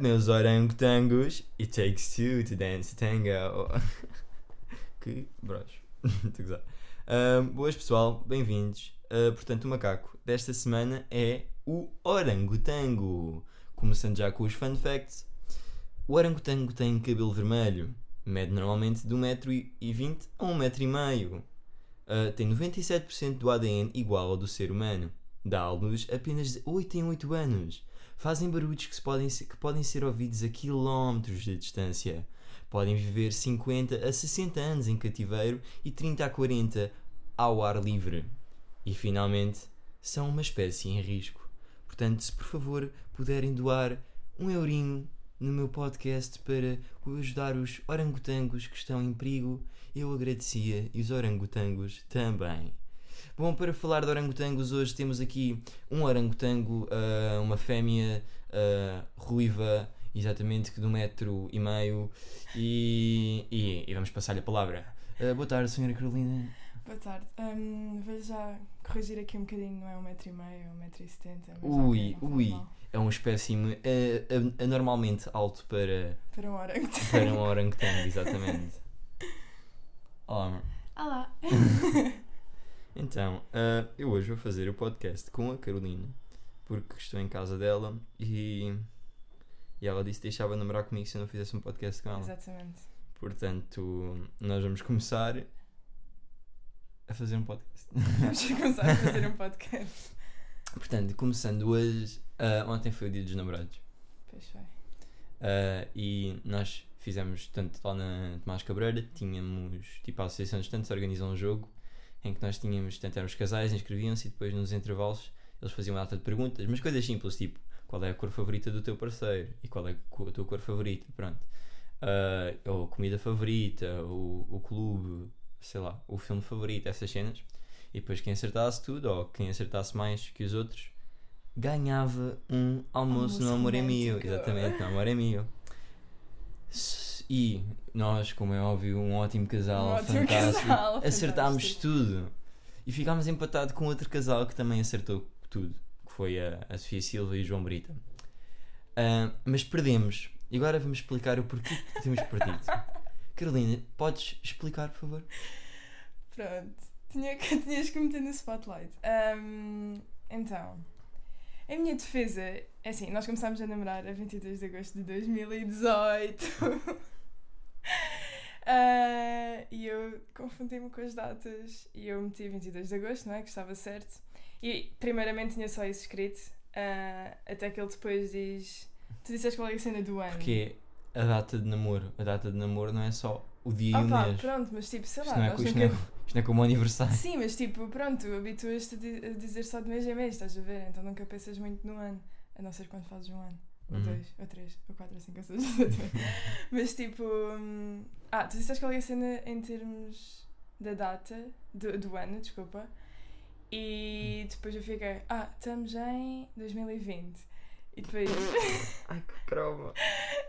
meus orangotangos? It takes two to dance tango. que. Estou a gozar. Ahm, boas pessoal, bem-vindos. Ah, portanto, o macaco desta semana é o orangotango. Começando já com os fun facts. O orangotango tem cabelo vermelho. Mede normalmente de 1,20m a 1,5m. Uh, tem 97% do ADN igual ao do ser humano. Dá à luz apenas de 8 em 8 anos. Fazem barulhos que, se podem, que podem ser ouvidos a quilómetros de distância. Podem viver 50 a 60 anos em cativeiro e 30 a 40 ao ar livre. E finalmente, são uma espécie em risco. Portanto, se por favor puderem doar um eurinho no meu podcast para ajudar os orangotangos que estão em perigo, eu agradecia e os orangotangos também. Bom, para falar de orangotangos, hoje temos aqui um orangotango, ah, uma fêmea ah, ruiva, exatamente que de um metro e meio, e, e, e vamos passar-lhe a palavra. Ah, boa tarde, senhora Carolina. Boa tarde. Hum, vou já corrigir aqui um bocadinho, não é um metro e meio, um metro e setenta. Ui, ui, é um espécime anormalmente alto para, Para um orangotango. para um orangotango, exatamente. Olá, amor. Olá. Então, ah, eu hoje vou fazer o podcast com a Carolina, porque estou em casa dela e, e ela disse que deixava namorar comigo se eu não fizesse um podcast com ela. Exatamente. Portanto, nós vamos começar a fazer um podcast. Vamos começar a fazer um podcast. Portanto, começando hoje, ah, ontem foi o dia dos namorados Pois foi. ah, e nós fizemos, tanto lá na Tomás Cabreira, tínhamos, tipo, a Associação de Estudantes organizou um jogo em que nós tínhamos, tanto eram os casais, inscreviam-se e depois nos intervalos eles faziam uma data de perguntas, mas coisas simples, tipo, qual é a cor favorita do teu parceiro e qual é a tua cor favorita, pronto. Ah, ou comida favorita, o, o clube, sei lá, o filme favorito, essas cenas. E depois quem acertasse tudo, ou quem acertasse mais que os outros, ganhava um almoço, Almoço no Amor é romântico. Exatamente, no Amor é Mio. E nós, como é óbvio, um ótimo casal, Um ótimo fantástico, casal, acertámos fantástico. tudo. E ficámos empatados com outro casal que também acertou tudo, que foi a, a Sofia Silva e o João Brita. Ah, mas perdemos. E agora vamos explicar o porquê que temos perdido. Carolina, podes explicar, por favor? Pronto. Tinha, que- tinhas que meter no spotlight. Hum, então, em minha defesa, é assim, nós começámos a namorar a 22 de agosto de 2018. Ah, e eu confundi-me com as datas e eu meti 22 de agosto, não é? Que estava certo. E primeiramente tinha só isso escrito, ah, até que ele depois diz. Tu disseste qual é a cena do ano. Porque a data de namoro. A data de namoro não é só o dia e o Opa, mês. pronto, mas tipo, sei Isto lá, não, é, nós isto, nunca- não é, isto não é como o aniversário. Sim, mas tipo, pronto, habituas-te a, di- a dizer só de mês em mês, estás a ver? Então nunca pensas muito no ano, a não ser quando fazes um ano, ou Uhum. dois, ou três, ou quatro, ou cinco, ou seis. mas tipo. Ah, tu disseste é a cena em termos da data, do, do ano, desculpa, e depois eu fiquei, ah, estamos em 2020. E depois, Ai, que croma.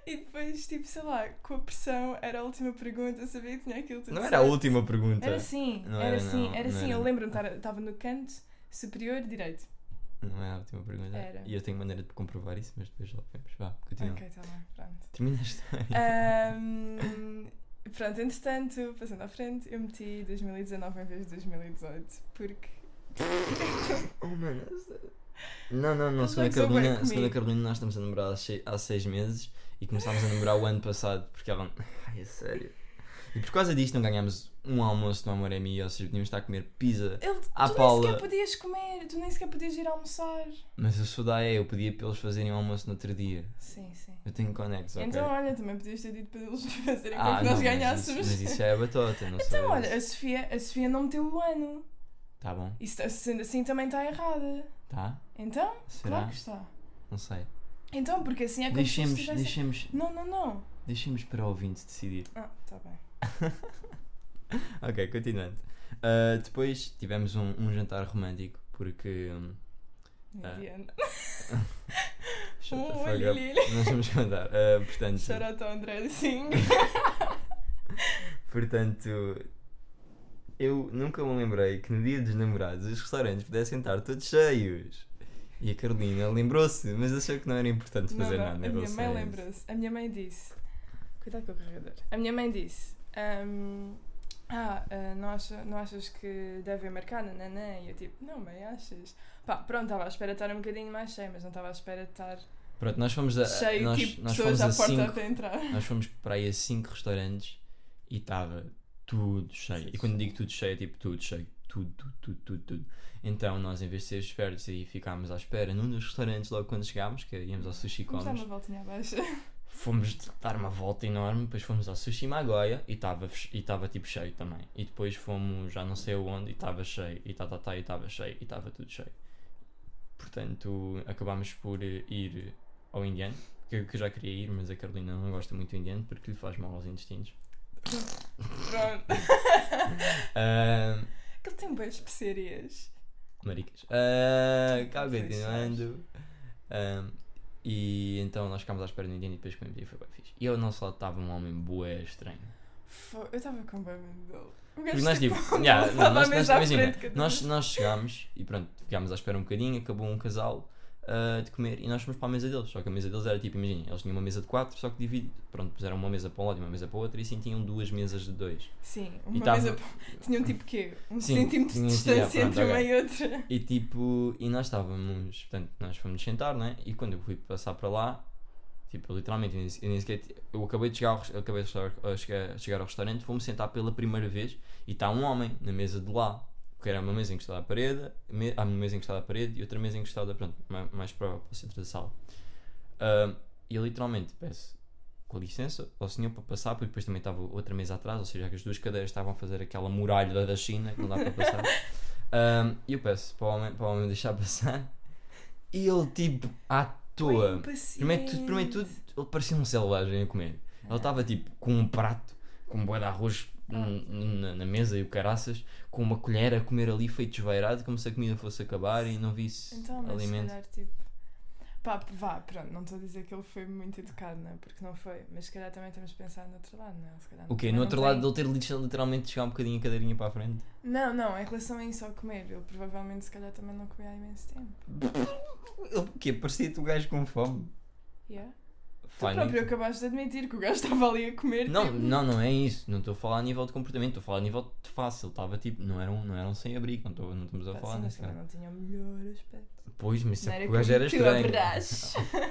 e depois, tipo, sei lá, com a pressão, era a última pergunta, eu sabia que tinha aquilo tudo Não era a certo. última pergunta. Era Não era, era, assim, não, era era. Eu lembro-me, estava no canto superior direito. Não é a última pergunta. Era. E eu tenho maneira de comprovar isso, mas depois lá vemos. Vá, continua. Ok, está bem, pronto. Termina a história. Ahm, pronto, entretanto, passando à frente, eu meti 2019 em vez de 2018, porque. Oh, mano. Não, não, não. Eles Segundo a não Carolina, segundo a. Carolina, nós estamos a namorar há seis meses e começámos a namorar o ano passado porque ela. Ai, é sério. E por causa disto não ganhámos um almoço no Amor é Mio, ou seja, podíamos estar a comer pizza. Ele, À tu Paula. nem sequer podias comer, tu nem sequer podias ir almoçar. Mas eu sou da AE, eu pedia para eles fazerem o almoço no outro dia. Sim, sim. Eu tenho conexo, ok? Então, olha, também podias ter dito para eles fazerem ah, não, nós mas ganhássemos. isso, mas isso já é batota, não Então, sou olha, a Sofia, a Sofia não meteu o ano. Tá bom, Isso, sendo assim, também está errada. tá? Então, Será? claro que está. Não sei. Então, porque assim é como se Deixemos, estivesse- deixemos, Não, não, não. deixemos para o ouvinte decidir. Ah, tá bem. Ok, continuando. Ah, depois tivemos um, um jantar romântico porque. fuck olha, up. Lili. Nós vamos contar. Ah, portanto, Shout André Singh. portanto, eu nunca me lembrei que no dia dos namorados os restaurantes pudessem estar todos cheios. E a Carolina lembrou-se, mas achou que não era importante Não, fazer não, nada. a minha mãe lembra-se. A minha mãe disse. Cuidado com o carregador. A minha mãe disse. hum, ah, ah, não, acha, não achas que deve marcar? Nananã. E eu tipo, não, mãe, achas? Pá, pronto, estava à espera de estar um bocadinho mais cheio, mas não estava à espera de estar Pronto, nós fomos a. cheio, nós, tipo, nós pessoas fomos à a porta cinco, até entrar. Nós fomos para aí a 5 restaurantes e estava tudo cheio. E quando digo tudo cheio, é tipo tudo cheio. Tudo, tudo, tudo, tudo, tudo. Então nós, em vez de ser espertos e ficámos à espera num dos restaurantes logo quando chegámos, que íamos ao Sushi Vamos dar Comes, uma voltinha abaixo. Fomos dar uma volta enorme, depois fomos ao Sushi Magoia e estava e tipo cheio também. E depois fomos já não sei aonde e estava cheio. E tá, tá, tá, e estava cheio. E estava tudo cheio. Portanto, acabámos por ir ao indiano, que eu, que eu já queria ir, mas a Carolina não gosta muito do indiano porque lhe faz mal aos intestinos. Pronto. Ah, Aquele tem boas especiarias. maricas. Cá Pois continuando. E então nós ficámos à espera do indiano e depois comemos e foi bem fixe. E ao nosso lado estava um homem bué estranho. Fo- Eu estava com bem medo dele. O Porque gajo, nós tipo, tipo, yeah, não, nós, nós, à imagina, frente, cada nós, nós chegámos e pronto, ficámos à espera um bocadinho, acabou um casal ah, de comer e nós fomos para a mesa deles. Só que a mesa deles era tipo, imagina, eles tinham uma mesa de quatro, só que divide, pronto, puseram uma mesa para um lado e uma mesa para o outro e assim tinham duas mesas de dois. Sim, uma tava- mesa. Tinham tipo quê? Um Sim, centímetro de distância tinha, entre pronto, uma ok. e outra. E tipo, e nós estávamos, portanto, nós fomos sentar, né? E quando eu fui passar para lá, tipo, literalmente, eu nem, sequer, eu acabei de chegar ao, acabei de chegar, chegar, ao restaurante, vou-me sentar pela primeira vez e está um homem na mesa de lá, que era uma mesa encostada à parede, me, ah, uma mesa encostada à parede e outra mesa encostada, pronto, mais, mais para, para o centro da sala. Ah, e eu literalmente peço com licença ao senhor para passar, porque depois também estava outra mesa atrás, ou seja, que as duas cadeiras estavam a fazer aquela muralha da- China, que não dá para passar. E eu peço para o homem, para o homem deixar passar, e ele tipo, à toa. Primeiro de tudo, primeiro de tudo, ele parecia um selvagem a comer. Ele estava tipo com um prato, com um boi de arroz na, na mesa e o caraças, com uma colher a comer ali feito desvairado, como se a comida fosse acabar e não visse Então, mas alimento. calhar tipo. Pá, vá, pronto, não estou a dizer que ele foi muito educado, não é? Porque não foi. Mas se calhar também temos de pensar no outro lado, não é? Se calhar O quê? No outro tem- lado dele ter lit- literalmente chegar um bocadinho a cadeirinha para a frente? Não, não, em relação a isso ao comer, ele provavelmente se calhar também não comia há imenso tempo. Ele o quê? Parecia-te o gajo com fome. Yeah? Tu próprio acabaste de admitir que o gajo estava ali a comer. Não, tipo, não, não é isso. Não estou a falar a nível de comportamento, estou a falar a nível de. Ele estava tipo, não eram, não eram sem abrigo, não, não estamos a pá, falar nesse cara. não tinha o melhor aspecto. Pois, mas Não é o gajo era estranho.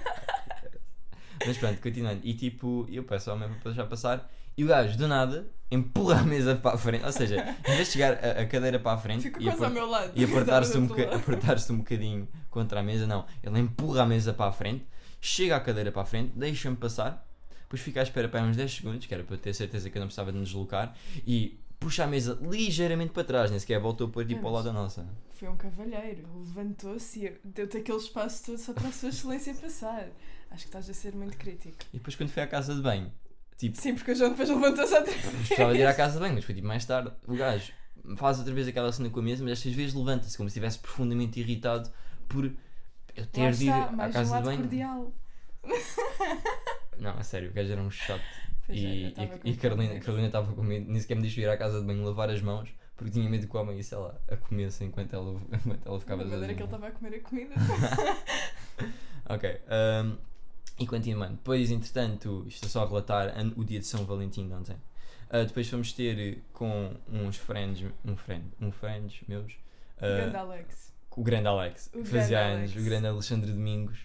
Mas pronto, continuando. E tipo, eu peço ao mesmo para deixar passar. E o gajo, do nada, empurra a mesa para a frente. Ou seja, em vez de chegar a, a cadeira para a frente Fico e, lado. e apertar-se um, boca- lado. apertar-se um bocadinho contra a mesa, não. Ele empurra a mesa para a frente, chega à cadeira para a frente, deixa-me passar, depois fica à espera para uns 10 segundos, que era para ter certeza que eu não precisava de me deslocar, e puxa a mesa ligeiramente para trás, nem sequer voltou para tipo ao lado da nossa. Foi um cavalheiro, levantou-se e deu-te aquele espaço todo só para a sua excelência passar. Acho que estás a ser muito crítico. E depois quando fui à casa de banho, tipo, Sim, porque o João depois levantou-se outra vez. Precisava de ir à casa de banho, mas foi tipo mais tarde. O gajo faz outra vez aquela cena com a mesa, mas estas vezes levanta-se como se estivesse profundamente irritado por eu ter de ir está, à mais um casa de lado banho. cordial. Não, a sério, o gajo era um chato. Pois é, E, e, e Carolina. Carolina estava com medo, nem sequer me deixou ir à casa de banho lavar as mãos porque tinha medo que o homem, sei lá, a comesse enquanto ela, enquanto ela ficava A maneira que ele estava a comer a comida. Ok. um, e continuando. Depois, entretanto, isto é só a relatar o dia de São Valentim de ontem. Uh, depois fomos ter com uns friends, um friend, um friends meus. uh, Grande Alex. O grande Alex, O que fazia Alex. anos, o grande Alexandre Domingos.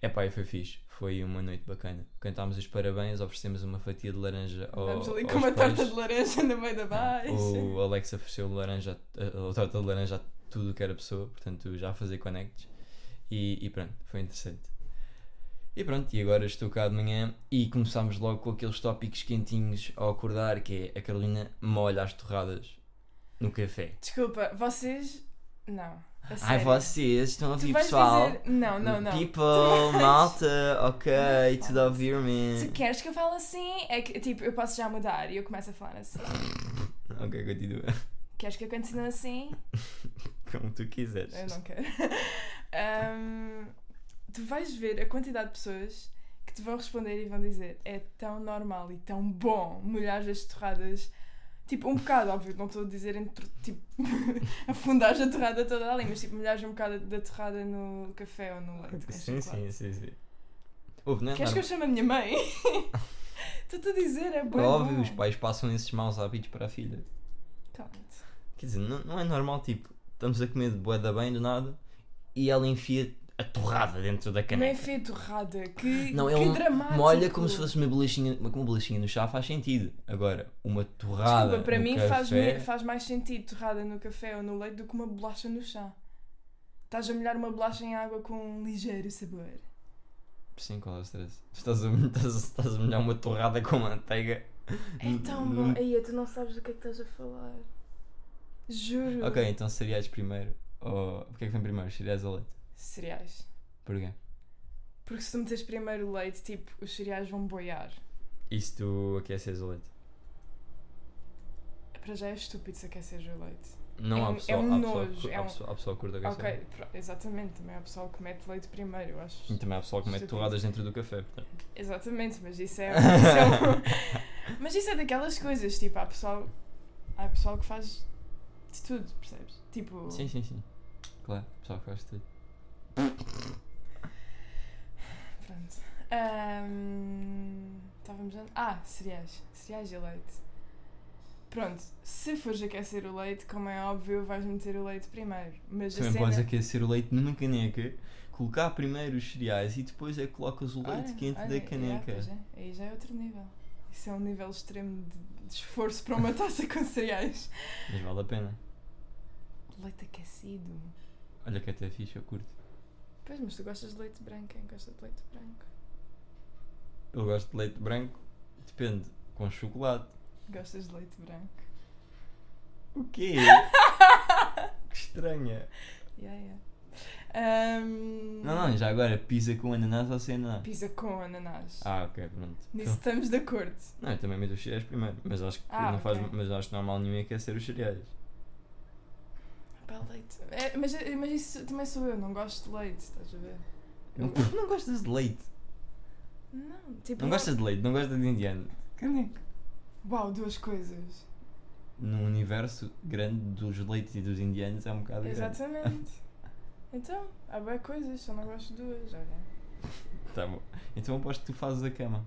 É pá, e foi fixe. Foi uma noite bacana. Cantámos os parabéns, oferecemos uma fatia de laranja ao, Vamos ali com uma pais. torta de laranja no meio da baixa. O Alex ofereceu laranja, a, a torta de laranja a tudo o que era pessoa, portanto já a fazer connects. E, e pronto, foi interessante. E pronto, e agora estou cá de manhã e começámos logo com aqueles tópicos quentinhos ao acordar, que é a Carolina molha as torradas no café. Desculpa, vocês. Não. A Ai, vocês estão a ouvir, pessoal? dizer. Não, não, não. People, vais- malta, ok, tudo a ouvir, Tu man. queres que eu fale assim? É que, tipo, eu posso já mudar e eu começo a falar assim. Ok, continua. Queres que eu continue assim? Como tu quiseres. Eu não quero. Ahm, tu vais ver a quantidade de pessoas que te vão responder e vão dizer é tão normal e tão bom molhar as torradas Tipo, um bocado, óbvio, não estou a dizer entre, tipo, afundares a torrada toda ali, mas tipo, molhares um bocado da torrada no café ou no leite. Sim, sim, sim, sim. Ouve, não é Queres que eu chame a minha mãe? Estou-te a dizer, é bom. Óbvio, os pais passam esses maus hábitos para a filha. Quer dizer, não, não é normal, tipo, estamos a comer de bué da bem do nada e ela enfia a torrada dentro da Não é caneca. feio torrada, que, Não, é que um- dramático. Molha como se fosse uma bolachinha, uma, uma bolachinha no chá faz sentido. Agora, uma torrada Desculpa, para no mim café, faz, faz mais sentido torrada no café ou no leite do que uma bolacha no chá. Estás a molhar uma bolacha em água com um ligeiro sabor. Sim, qual é o stress? Estás a, estás, estás a molhar uma torrada com manteiga. É tão bom. Aí, tu não sabes do que é que estás a falar. Juro. Ok, então cereais primeiro. Ou... O que é que vem primeiro? Cereais ou leite? Cereais. Porquê? Porque se tu meteres primeiro o leite, tipo, os cereais vão boiar. E se tu aqueces o leite? Para já é estúpido se aqueceres o leite. Não É há um- pessoal, é um há pessoal, nojo, é um- pessoal, há pessoal que curta aquecer. Ok, exatamente. Também há pessoal que mete leite primeiro, eu acho. E também há pessoal que mete torradas dentro do café. Portanto. Exatamente, mas isso é, isso é um- Mas isso é daquelas coisas, tipo, há pessoal. Há pessoal que faz de tudo, percebes? Tipo. Sim, sim, sim. Claro, pessoal que faz tudo. Pronto. Estávamos a... Ah, cereais. Cereais e leite. Pronto, se fores aquecer o leite, como é óbvio, vais meter o leite primeiro. Mas Também cena... podes aquecer o leite numa caneca, colocar primeiro os cereais e depois é que colocas o leite Olha, quente olha, da é, caneca. pois é. Aí já é outro nível. Isso é um nível extremo de, de esforço para uma taça com cereais. Mas vale a pena. Leite aquecido. Olha que até é fixe, eu curto. Pois, mas tu gostas de leite branco, quem gosta de leite branco? Eu gosto de leite branco, depende, com chocolate. Gostas de leite branco? O quê? que estranha. Yeah, yeah. Ahm, Não, não, já agora, pizza com ananás ou sem ananás? Pizza com ananás. Ah, ok, pronto. Nisso estamos de acordo. Não, eu também meto os cereais primeiro, mas acho que Ah, não faz, ok. mas acho normal nenhum aquecer os cereais. Pá, leite. É, mas, mas isso também sou eu, não gosto de leite, estás a ver? Não, Eu- não gostas de leite? Não, tipo. Não gostas de leite, não gostas de indiano. Caneca. Uau, duas coisas. No universo grande dos leites e dos indianos é um bocado grande. Exatamente. então, há bem coisas, só não gosto de duas, olha. Tá bom. Então aposto que tu fazes a cama.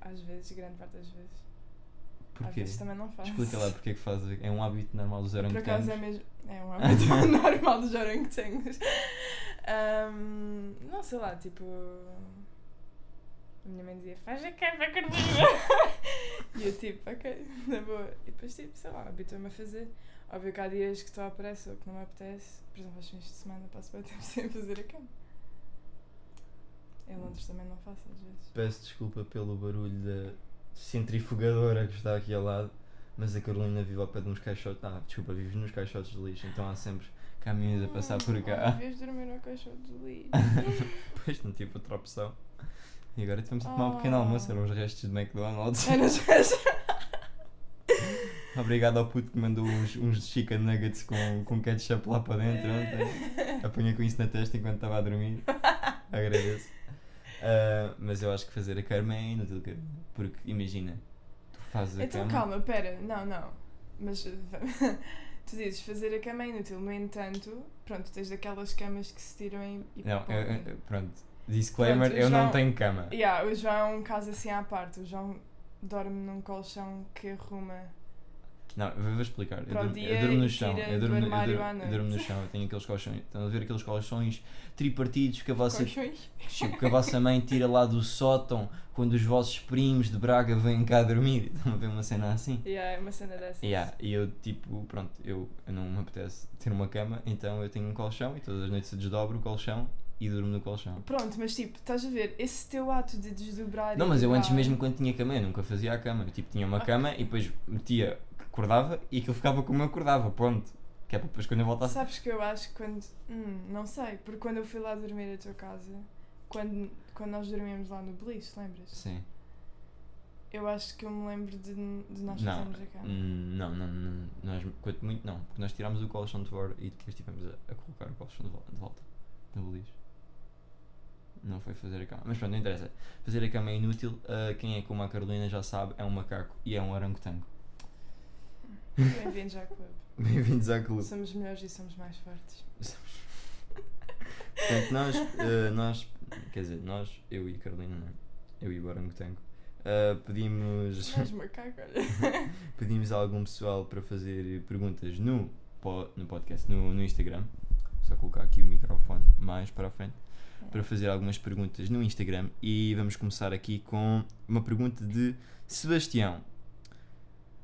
Às vezes, grande parte das vezes. Às Porquê? vezes também não faço. Explica lá porque é que fazes. É um hábito normal dos Por acaso é orangotangos. mesmo. É um hábito normal dos orangotangos. Ahm, não sei lá, tipo. A minha mãe dizia: faz a cama, Carolina! e eu, tipo, ok, na boa. E depois, tipo, sei lá, habituo-me a fazer. Óbvio que há dias que estou à pressa ou que não me apetece. Por exemplo, aos fins de semana passo bem tempo sem fazer a cama. Em Londres também não faço, às vezes. Peço desculpa pelo barulho da centrifugadora que está aqui ao lado, mas a Carolina vive ao pé de uns caixotes. Ah, desculpa, vives nos caixotes de lixo, então há sempre caminhos a passar por cá. Devias dormir no caixote de lixo. Depois não tive outra opção. E agora temos a tomar um pequeno Oh. almoço, eram os restos de McDonald's. Nas vezes. Obrigado ao puto que mandou uns, uns chicken nuggets com, com ketchup lá para dentro ontem. Apanhei com isso na testa enquanto estava a dormir. Agradeço. Ah, mas eu acho que fazer a cama é inútil. Porque imagina, tu fazes a Então cama. calma, pera, não, não. Mas uh, tu dizes fazer a cama é inútil, no entanto, pronto, tens aquelas camas que se tiram e, e Não, eu- eu- pronto. Disclaimer, Pronto, eu não João- tenho cama. Yeah, o João é um caso assim à parte. O João dorme num colchão que arruma. Não, eu vou explicar. Eu durmo, eu durmo no chão. Eu durmo, eu, durmo, eu durmo no chão. Eu tenho aqueles colchões. Estão a ver aqueles colchões tripartidos que a vossa. Tipo, que a vossa mãe tira lá do sótão quando os vossos primos de Braga vêm cá dormir. Estão a ver uma cena assim? Yeah, é uma cena dessas. Yeah, e eu, tipo, pronto, eu, não me apetece ter uma cama, então eu tenho um colchão e todas as noites eu desdobro o colchão e durmo no colchão. Pronto, mas tipo, estás a ver, esse teu ato de desdobrar. Não, mas eu antes mesmo quando tinha cama, eu nunca fazia a cama. Eu, tipo, tinha uma cama e depois metia, acordava e aquilo ficava como eu acordava, pronto. Que é para depois quando eu voltasse. Sabes que eu acho que quando. Hum, não sei, porque quando eu fui lá dormir à tua casa, quando, quando nós dormíamos lá no Beliche, lembras? Sim. Eu acho que eu me lembro de, de nós Não, fazermos a cama. hum, não, não, não, nós, quanto muito não, porque nós tirámos o colchão de fora e depois estivemos a, a colocar o colchão de volta, de volta no beliche. Não foi fazer a cama. Mas pronto, não interessa. Fazer a cama é inútil. ah, quem é como a Carolina já sabe, é um macaco e é um orangotango. Bem-vindos ao clube. Bem-vindos ao clube. Somos melhores e somos mais fortes. Portanto, nós, eh, nós, quer dizer, nós, eu e a Carolina, não é? eu e o Orangotango, uh, pedimos, Mais macaco, olha. pedimos a algum pessoal para fazer perguntas no, po- no podcast, no, no Instagram. Só colocar aqui o microfone mais para a frente. Para fazer algumas perguntas no Instagram. E vamos começar aqui com uma pergunta de Sebastião.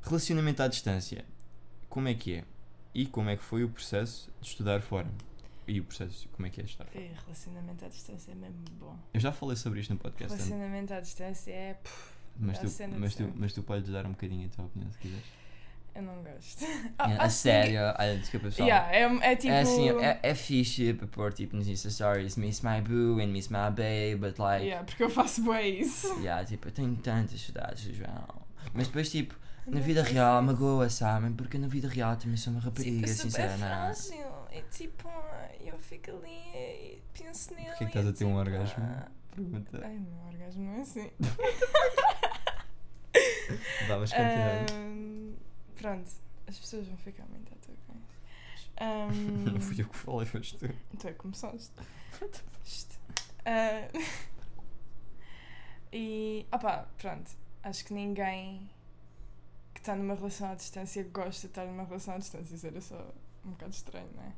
Relacionamento à distância. Como é que é? E como é que foi o processo de estudar fora? E o processo, como é que é estudar fora? E relacionamento à distância é mesmo bom. Eu já falei sobre isto no podcast, Relacionamento à distância é. pff, mas, a tu, mas, tu, mas tu podes dar um bocadinho a tua opinião se quiseres. eu não gosto. É, Ah, a sério, olha, desculpa pessoal. Yeah, é, é tipo. É assim, é, é fixe para pôr tipo nos Insta Stories Miss my boo and miss my babe, but like, Yeah, porque eu faço bem isso. yeah, tipo, eu tenho tantas saudades do João. Mas depois, tipo, na vida real, magoa, sabem? Porque na vida real também sou uma rapariga, Tipo, sou bem sincera, não é? frágil. E tipo, eu fico ali e penso nele. Porquê que estás a ter um tipo, orgasmo? ah, Pergunta. Ai, meu orgasmo não é assim. Vamos continuar. Ahm, pronto, as pessoas vão ficar muito à toa com isso. Não fui eu que falei, foste tu. Tu é que começaste. Ah, e, opá, pronto. Acho que ninguém está numa relação à distância gosta de estar numa relação à distância. Isso era só um bocado estranho, não é?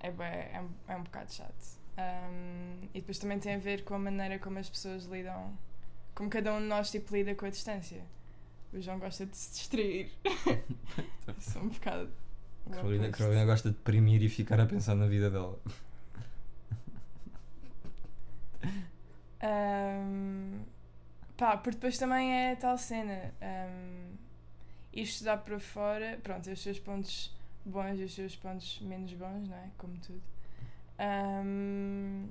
É, bué- é, um- é um bocado chato. Ahm, e depois também tem a ver com a maneira como as pessoas lidam, como cada um de nós tipo, lida com a distância. O João gosta de se distrair. Eu sou um bocado. Carolina. Carolina gosta de deprimir e ficar a pensar na vida dela. Ahm, pá, porque depois também é a tal cena. Um, ir estudar para fora, pronto, os seus pontos bons e os seus pontos menos bons, não é? Como tudo. Um,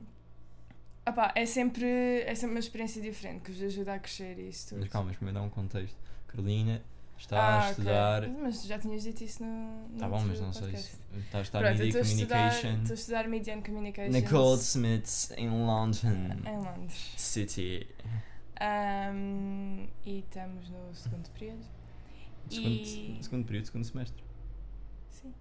opá, é, sempre, é sempre uma experiência diferente que vos ajuda a crescer e isso tudo. Mas calma, mas primeiro dá um contexto. Carolina está Ah, a estudar. Mas já tinhas dito isso no. no Tá bom, mas não sei podcast. se. Está a estudar Pronto, Media Communication Estou a estudar Media and Communication. na Goldsmiths em London Em Londres. City. Um, e estamos no segundo período. Segundo, E- segundo período, segundo semestre. Sim.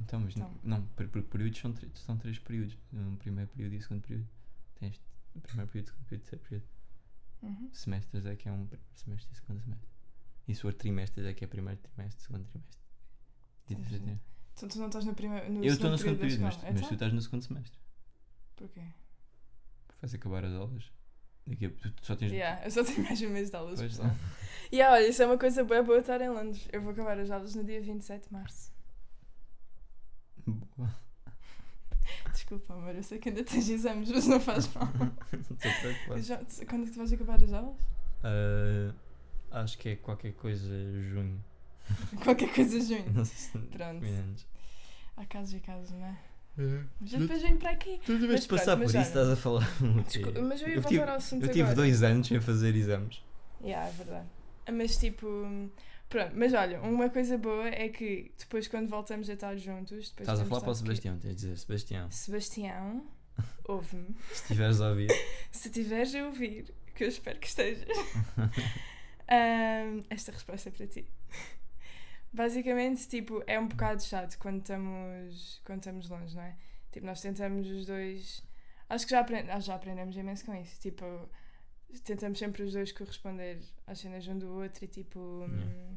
Então, mas Então. não, por- porque períodos são, três- são três períodos. Um primeiro período e um segundo período. Tens o primeiro período, segundo período, terceiro período. Uhum. Semestres é que é um primeiro semestre e segundo semestre. E se for trimestres é que é primeiro trimestre, segundo trimestre. Sim. Então tu não estás no primeiro no Eu estou no segundo da período, mas, escola. mas tu Então? estás no segundo semestre. Porquê? Porque vais acabar as aulas. Daqui a, tu, só tens. Yeah, eu só tenho mais um mês de aulas, Pois, pessoal. E olha, isso é uma coisa boa, boa estar em Londres. Eu vou acabar as aulas no dia 27 de março. Boa. Desculpa, amor, eu sei que ainda tens exames, mas não faz mal. Já- Quando é que tu vais acabar as aulas? Ah, acho que é qualquer coisa junho. Qualquer coisa junho. Não sei se Pronto. menos. Há casos e casos, não é? É. Depois venho para aqui. Tu deves passar por isso, estás a falar. o quê? Desculpa, mas eu ia eu voltar tive, ao assunto eu tive agora. dois anos sem fazer exames. Yeah, é verdade. Mas tipo. Pronto, mas olha, uma coisa boa é que depois quando voltamos a estar juntos. Estás a falar para o Sebastião, tens de dizer Sebastião. Sebastião, ouve-me. Se estiveres a ouvir, Se estiveres a ouvir, que eu espero que estejas, ahm, esta resposta é para ti. Basicamente, tipo, é um bocado chato quando estamos, quando estamos longe, não é? Tipo, nós tentamos os dois. Acho que já, aprend... ah, já aprendemos imenso com isso. Tipo, tentamos sempre os dois corresponder às cenas um do outro e tipo. hum,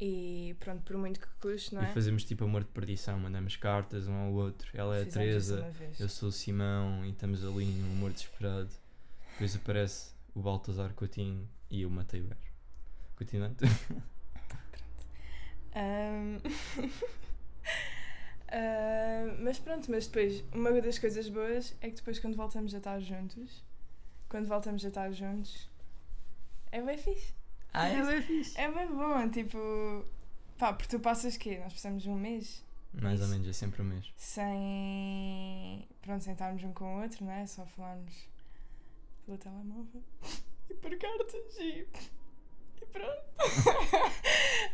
E pronto, por muito que custe, não é? e fazemos tipo amor de perdição, mandamos cartas um ao outro. Ela é a Fizemos isso Teresa, eu sou o Simão e estamos ali num amor desesperado. Depois aparece o Baltazar Coutinho e eu matei o gajo. Continuando. Ahm, ahm, mas pronto, mas depois, uma das coisas boas é que depois quando voltamos a estar juntos, quando voltamos a estar juntos, é bem fixe. Ah, é bem fixe. É bem bom, tipo, pá, porque tu passas quê? Nós passamos um mês Mais ou menos, é sempre o mesmo. sem, pronto, sem estarmos um com o outro, não é? Só falarmos pelo telemóvel e por cartas e pronto.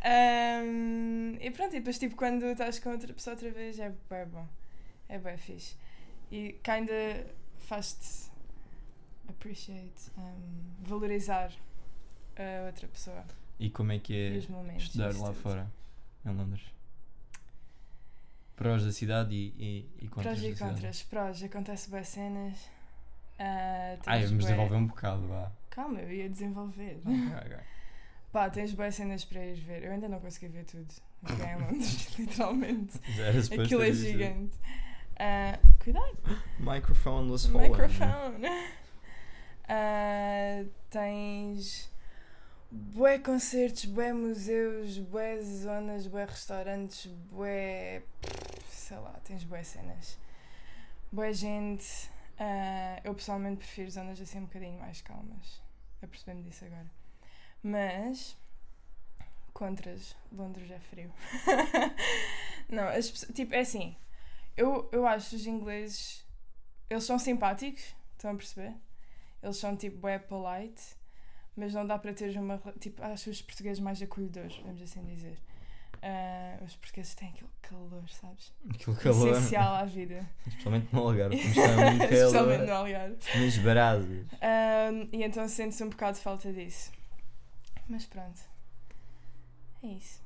Ahm, e pronto, e depois tipo quando estás com outra pessoa outra vez é bem bom, é bem fixe. E kinda faz-te appreciate, ahm, valorizar a outra pessoa E como é que é momentos. estudar lá tudo. fora? em Londres? Prós da cidade e, e, e contras Prós e contras. Prós, acontece boas cenas. Ah, Ai, tens vamos desenvolver um bocado, vá. Calma, eu ia desenvolver. Ok, ok. Pá, tens boas cenas para ir ver. Eu ainda não consegui ver tudo. É em Londres, literalmente. Aquilo é gigante. Ah, cuidado, Microphone was fallen. microphone. Ah, tens bué concertos, bué museus, bué zonas, bué restaurantes, bué. sei lá, tens bué cenas. Bué gente. Ah, eu pessoalmente prefiro zonas assim um bocadinho mais calmas. Apercebi-me disso agora. Mas. Contras, Londres é frio. Não, as. Tipo, é assim. Eu, eu acho os ingleses. Eles são simpáticos, estão a perceber? Eles são tipo bué polite, mas não dá para ter uma. Tipo, acho os portugueses mais acolhedores, vamos assim dizer. Ah, os portugueses têm aquele calor, sabes? Aquele calor. Essencial à vida. Especialmente no Algarve. Como está muito Especialmente no calor. Algarve. Nas brasas. Um, e então sente-se um bocado de falta disso. Mas pronto. É isso.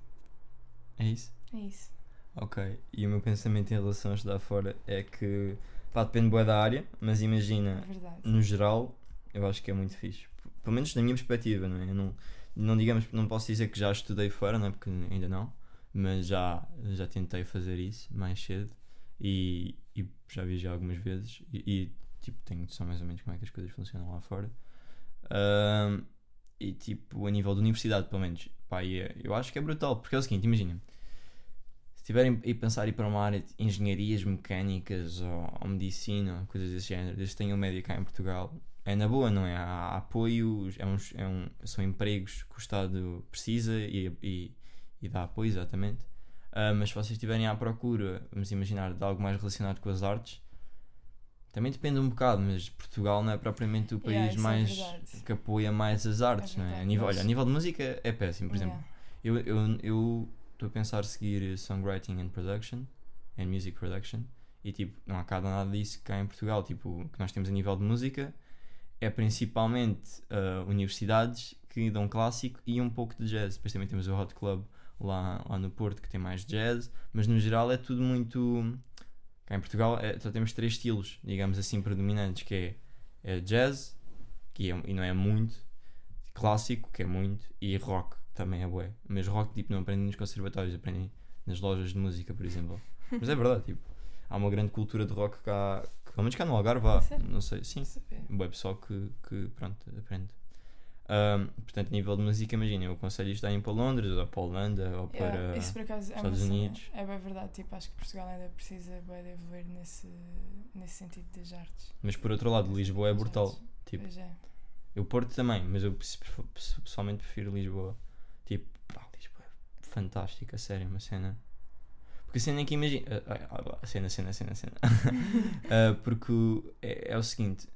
É isso? É isso. Ok. E o meu pensamento em relação a estudar fora é que. Pá, depende bué da área, mas É imagina, verdade. no geral, eu acho que é muito fixe. Pelo menos na minha perspectiva, não é? Eu não, não digamos, não posso dizer que já estudei fora, não é? Porque ainda não, mas já, já tentei fazer isso mais cedo e, e já viajei algumas vezes e, e, tipo, tenho noção mais ou menos como é que as coisas funcionam lá fora. Ahm, e tipo, a nível de universidade, pelo menos, pá, e é- eu acho que é brutal, porque é o seguinte, imagina. Se tiverem a pensar ir para uma área de engenharias mecânicas ou, ou medicina, coisas desse género, desde que tenham média cá em Portugal, é na boa, não é? Há, há apoio, é uns- é um- são empregos que o Estado precisa e, e, e dá apoio, exatamente. Ah, mas se vocês estiverem à procura, vamos imaginar, de algo mais relacionado com as artes, também depende um bocado, mas Portugal não é propriamente o Yeah, país isso é mais verdade. que apoia mais as artes, não é? A nível, olha, a nível de música é péssimo, por exemplo. Yeah. Eu eu eu estou a pensar seguir Songwriting and Production and Music Production e tipo, não há cá nada disso cá em Portugal. Tipo, o que nós temos a nível de música é principalmente ah, universidades que dão clássico e um pouco de jazz. Depois também temos o Hot Club lá, lá no Porto que tem mais jazz, mas no geral é tudo muito. Cá em Portugal é- só temos três estilos, digamos assim, predominantes, que é, é jazz, que é, e não é muito, clássico, que é muito, e rock, que também é bué. Mas rock tipo não aprendem nos conservatórios, aprendem nas lojas de música, por exemplo. Mas é verdade, tipo, há uma grande cultura de rock cá, que, pelo menos cá no Algarve há, A sério? não sei, sim, bué pessoal que, que pronto, aprende. Ahm, portanto, a nível de música, imagina, eu aconselho isto a ir para Londres, ou para a Holanda, ou Yeah, para... isso por acaso é Estados cena. Unidos. É bem verdade, tipo, acho que Portugal ainda precisa bué de evoluir nesse, nesse sentido das artes. Mas por outro lado, Lisboa é brutal. Tipo, Pois é. Eu Porto também, mas eu pes- pes- pessoalmente prefiro Lisboa. Tipo, pá, Lisboa é fantástica, a sério, uma cena. Porque a cena é que imagina. ah, ah, ah, a cena, a cena, a cena, a cena. Ah, porque é, é o seguinte: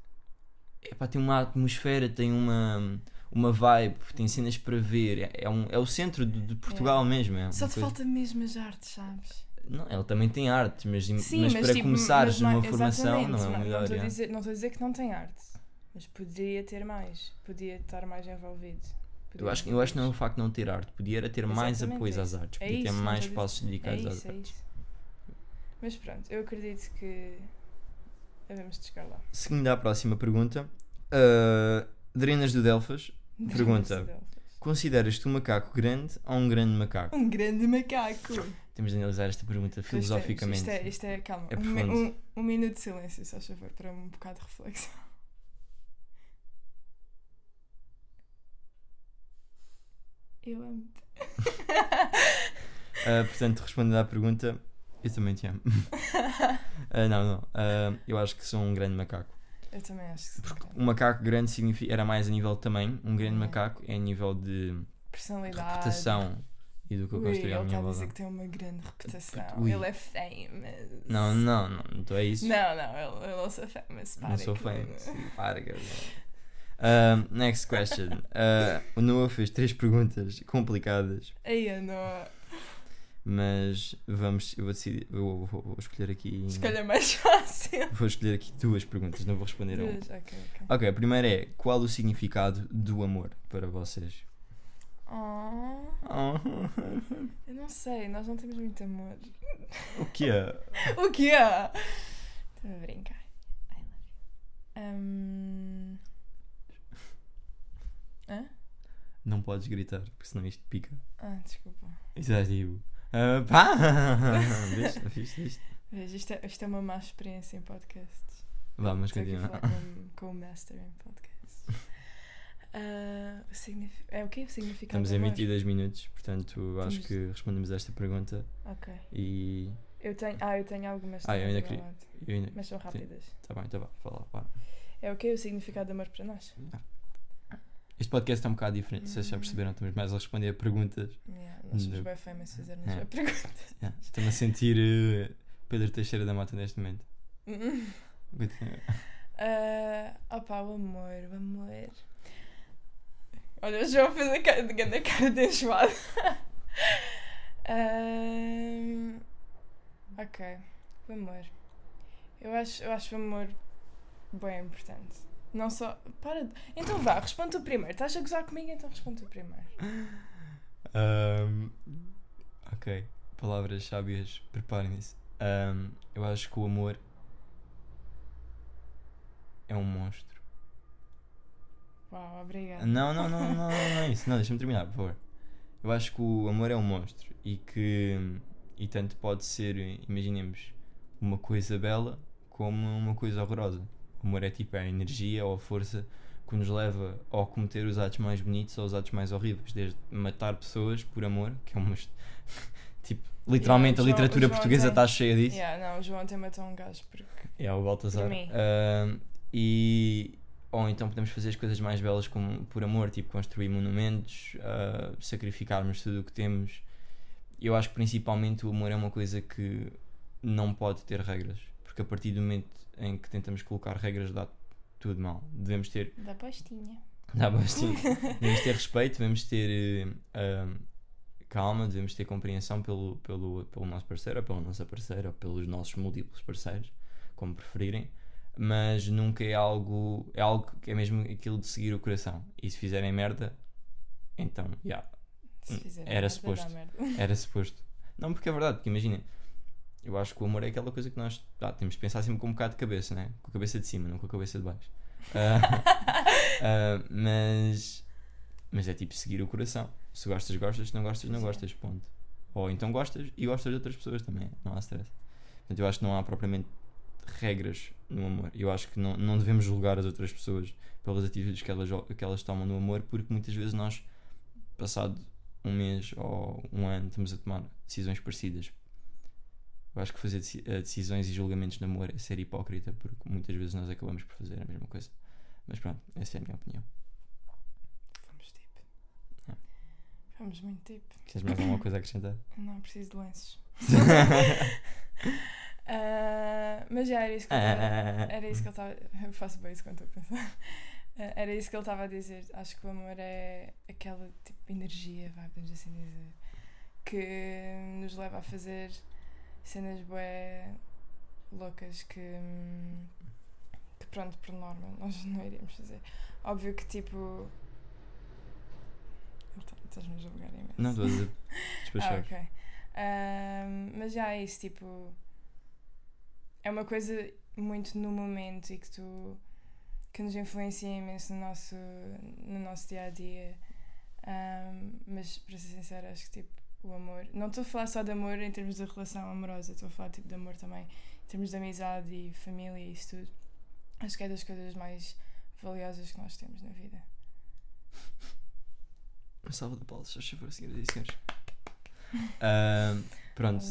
é, pá, tem uma atmosfera, tem uma, uma vibe, tem cenas para ver. É, é, um, é o centro de, de Portugal mesmo. É Só te coisa- falta mesmo as artes, sabes? Não, ela também tem artes, mas, Sim, mas, mas, para tipo, começares mas não- numa formação não é uma não melhor. estou a yeah. dizer- Não estou a dizer que não tem arte, mas poderia ter mais, podia estar mais envolvido. Eu acho, que- eu acho que não é o facto de não ter arte, podia ter mais é às artes, É podia ter isso, não mais estou espaços É dedicados às isso, é artes. Mas pronto, eu acredito que devemos de chegar lá. Seguindo à próxima pergunta, uh, Drenas do Delfas Pergunta. Consideras-te um macaco grande ou um grande macaco? Um grande macaco. Temos de analisar esta pergunta filosoficamente. temos. Isto é, isto é calma. É um, um, um minuto de silêncio, só favor, para um bocado de reflexão. Eu amo-te. Uh, portanto, respondendo à pergunta, eu também te amo. Uh, não, não. Uh, eu acho que sou um grande macaco. Eu também acho que sim. Porque um macaco grande significa, era mais a nível de tamanho. Um grande É. macaco é a nível de Personalidade. reputação e do que eu Ui, construí ele à está minha a dizer volta. que tem uma grande reputação. Ui. Ele é famous. Não, não, não, estou a isso. Não, não, ele, eu não sou famous. Para Não sou famous. Para. Um, next question. Uh, o Noah fez três perguntas complicadas, Aí eu não. Mas vamos. Eu vou decidir. Eu vou, vou escolher aqui. Escolha mais fácil. Vou escolher aqui duas perguntas, não vou responder a uma. Duas, ok, ok. Ok, a primeira é: qual o significado do amor para vocês? Oh, Oh. eu não sei, nós não temos muito amor. O que é? O que é? Estou a brincar. I love you. Um... Hã? Não podes gritar, porque senão isto pica. Ah, desculpa. Isso é tipo. Ah, pá! Viste? Viste? Viste? Veja, isto é, isto é uma má experiência em podcasts. Vamos Estou aqui a continuar. falar com, com o Master em podcasts. Ah, o signifi- É o quê? O significado Estamos em amor? 22 minutos, portanto acho que respondemos a esta pergunta Ok. e. Eu tenho, ah, eu tenho algumas Ah, eu ainda também queria- eu ainda- Mas são rápidas. Tá bem, tá bem, fala, fala. É o quê? O significado do amor para nós? Este podcast é um bocado diferente, vocês já perceberam, estamos mais a responder a perguntas. Yeah, nós somos bem famous a fazer-nos É. a pergunta. Yeah, Estou-me a sentir eh, Pedro Teixeira da Mata neste momento. Continua. Ah, opa, o amor, o amor. Olha, o João fez a cara de grande cara de enjoado. Ahm, ok, o amor. Eu acho, eu acho o amor bem importante. Não só. Para. de- Então vá, responde tu primeiro. Estás a gozar comigo, então responde tu primeiro. Ahm, ok, palavras sábias, preparem-se. Ahm, eu acho que o amor é um monstro. Uau, obrigada. Não, não, não, não, não, não é isso. Não, deixa-me terminar, por favor. Eu acho que o amor é um monstro e que. E tanto pode ser, imaginemos, uma coisa bela como uma coisa horrorosa. O amor é tipo a energia ou a força que nos leva a cometer os atos mais bonitos ou os atos mais horríveis. Desde matar pessoas por amor, que é uma. tipo, literalmente Yeah, a João- literatura portuguesa está cheia disso. Yeah, não, o João até matou um gajo porque. É o Baltazar. Ahm, e ou então podemos fazer as coisas mais belas como, por amor, tipo construir monumentos, ah, sacrificarmos tudo o que temos. Eu acho que principalmente o amor é uma coisa que não pode ter regras, porque a partir do momento em que tentamos colocar regras dá tudo mal. Devemos ter Da postinha. Dá bastante. devemos ter respeito, devemos ter ahm, calma, devemos ter compreensão pelo, pelo, pelo nosso parceiro, ou pela nossa parceira, ou pelos nossos múltiplos parceiros, como preferirem. Mas nunca é algo. É algo que é mesmo aquilo de seguir o coração. E se fizerem merda, então, já, fizer Era merda, suposto. era suposto. Não, porque é verdade, porque imagina, eu acho que o amor é aquela coisa que nós ah, temos de pensar sempre com um bocado de cabeça, né? Com a cabeça de cima, não com a cabeça de baixo. Ah, ah, mas, mas é tipo seguir o coração. Se gostas, gostas, se não gostas, não Sim. gostas, ponto. Ou então gostas e gostas de outras pessoas também, não há stress. Portanto, eu acho que não há propriamente regras no amor. Eu acho que não, não devemos julgar as outras pessoas pelas atitudes que elas, que elas tomam no amor, porque muitas vezes nós, passado um mês ou um ano, estamos a tomar decisões parecidas. Eu acho que fazer eh, decisões e julgamentos de amor é ser hipócrita, porque muitas vezes nós acabamos por fazer a mesma coisa. Mas pronto, essa é a minha opinião. Vamos tipo. É. Vamos muito tipo. Queres mais alguma coisa a acrescentar? Não preciso de lenços. Ah, mas já era isso que ele estava. Era isso que ele estava. Eu faço bem isso quando estou a pensar. Ah, era isso que ele estava a dizer. Acho que o amor é aquela tipo energia, vá, podemos assim dizer, que nos leva a fazer cenas bué loucas que, que pronto, por norma, nós não iríamos fazer. Óbvio que tipo. Então, Estás-me a julgar imenso. Não, estou a dizer Ah, despachar. ok. Ahm, mas já é isso, tipo. É uma coisa muito no momento e que tu. que nos influencia imenso no nosso, no nosso dia a dia. Ahm, mas para ser sincera, acho que tipo, o amor. Não estou a falar só de amor em termos de relação amorosa, estou a falar tipo, de amor também em termos de amizade e família e isso tudo. Acho que é das coisas mais valiosas que nós temos na vida. Salva de palmas, faz favor, senhoras e senhores. Ah, pronto,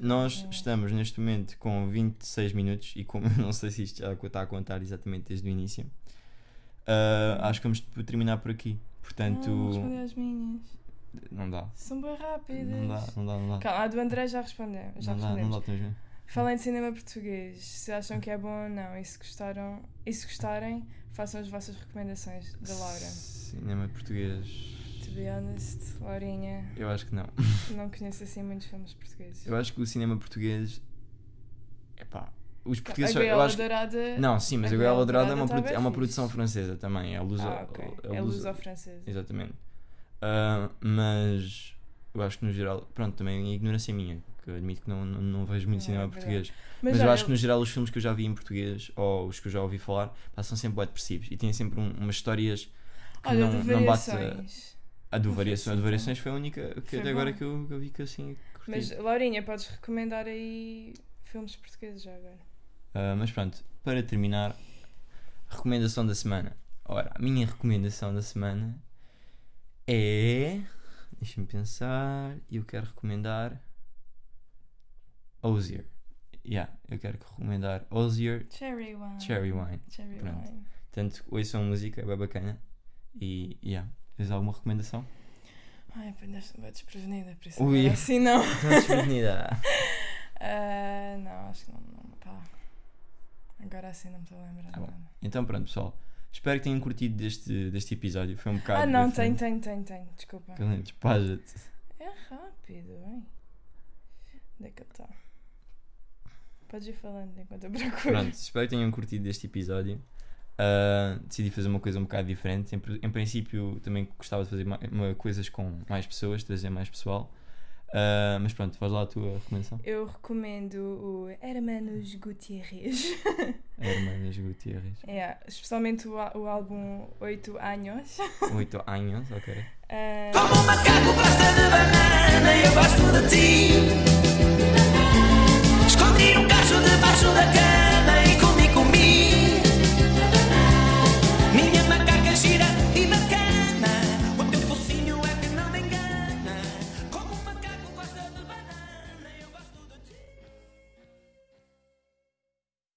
Nós estamos neste momento com 26 minutos e como eu não sei se isto já está a contar exatamente desde o início, ah, acho que vamos terminar por aqui. Portanto, Ah, não dá. São bem rápidas. Não dá, não dá, não dá. Calma, a do André já respondeu. Já Não dá, respondemos. não dá, mesmo. Falem de cinema português. Se acham que é bom ou não. E se, gostaram, e se gostarem, façam as vossas recomendações da Laura. Cinema português. To be honest, Laurinha, Eu acho que não. não conheço assim muitos filmes portugueses. Eu acho que o cinema português. Epá. Os portugueses. a Gaiola que- Dourada. Não, sim, mas a Gaiola Dourada é Dourada uma, tá produ- é uma produção francesa também. É luso, Ah, ok. é É luso- luso-francesa. Exatamente. Ah, mas eu acho que no geral, pronto, também é ignorância minha, que eu admito que não, não, não vejo muito É, cinema é português. Mas, eu olha, acho que no geral os filmes que eu já vi em português, ou os que eu já ouvi falar, são sempre depressivos e têm sempre um- umas histórias que olha, não, não bate. variações. A do Não variações, a do variações foi a única que Foi até agora bom. que eu, que eu vi que assim curti. Mas, Laurinha, podes recomendar aí filmes portugueses já agora? Ah, mas pronto, para terminar, recomendação da semana. Ora, a minha recomendação da semana é. Deixa-me pensar. Eu quero recomendar. Osier. Yeah, eu quero recomendar Osier Cherry Wine. Cherry Wine. Cherry Pronto. Wine. Portanto, ouçam música, é bem bacana. E, yeah, tens alguma recomendação? Ai, aprendeste-me bem desprevenida, por isso Ui. assim não. Não desprevenida. Ah, não, acho que não, não pá. Agora assim não me estou a lembrar Tá. Então pronto, pessoal. Espero que tenham curtido deste, deste episódio. Foi um bocado. Ah, não, tem, tem, tem, tem. Desculpa. Despaja-te. É rápido, hein? Onde é que ele está? Podes ir falando enquanto eu procuro. Pronto, espero que tenham curtido deste episódio. Ah, decidi fazer uma coisa um bocado diferente. Em, em princípio, também gostava de fazer ma- uma- coisas com mais pessoas, trazer mais pessoal. Uh, mas pronto, faz lá a tua recomendação. Eu recomendo o Hermanos Gutierrez. Hermanos Gutierrez. É, especialmente o, o álbum Oito Anos. Oito Anos, ok. Uh... Como um macaco gosta de banana, eu gosto de ti. Escondi um cacho debaixo da cama.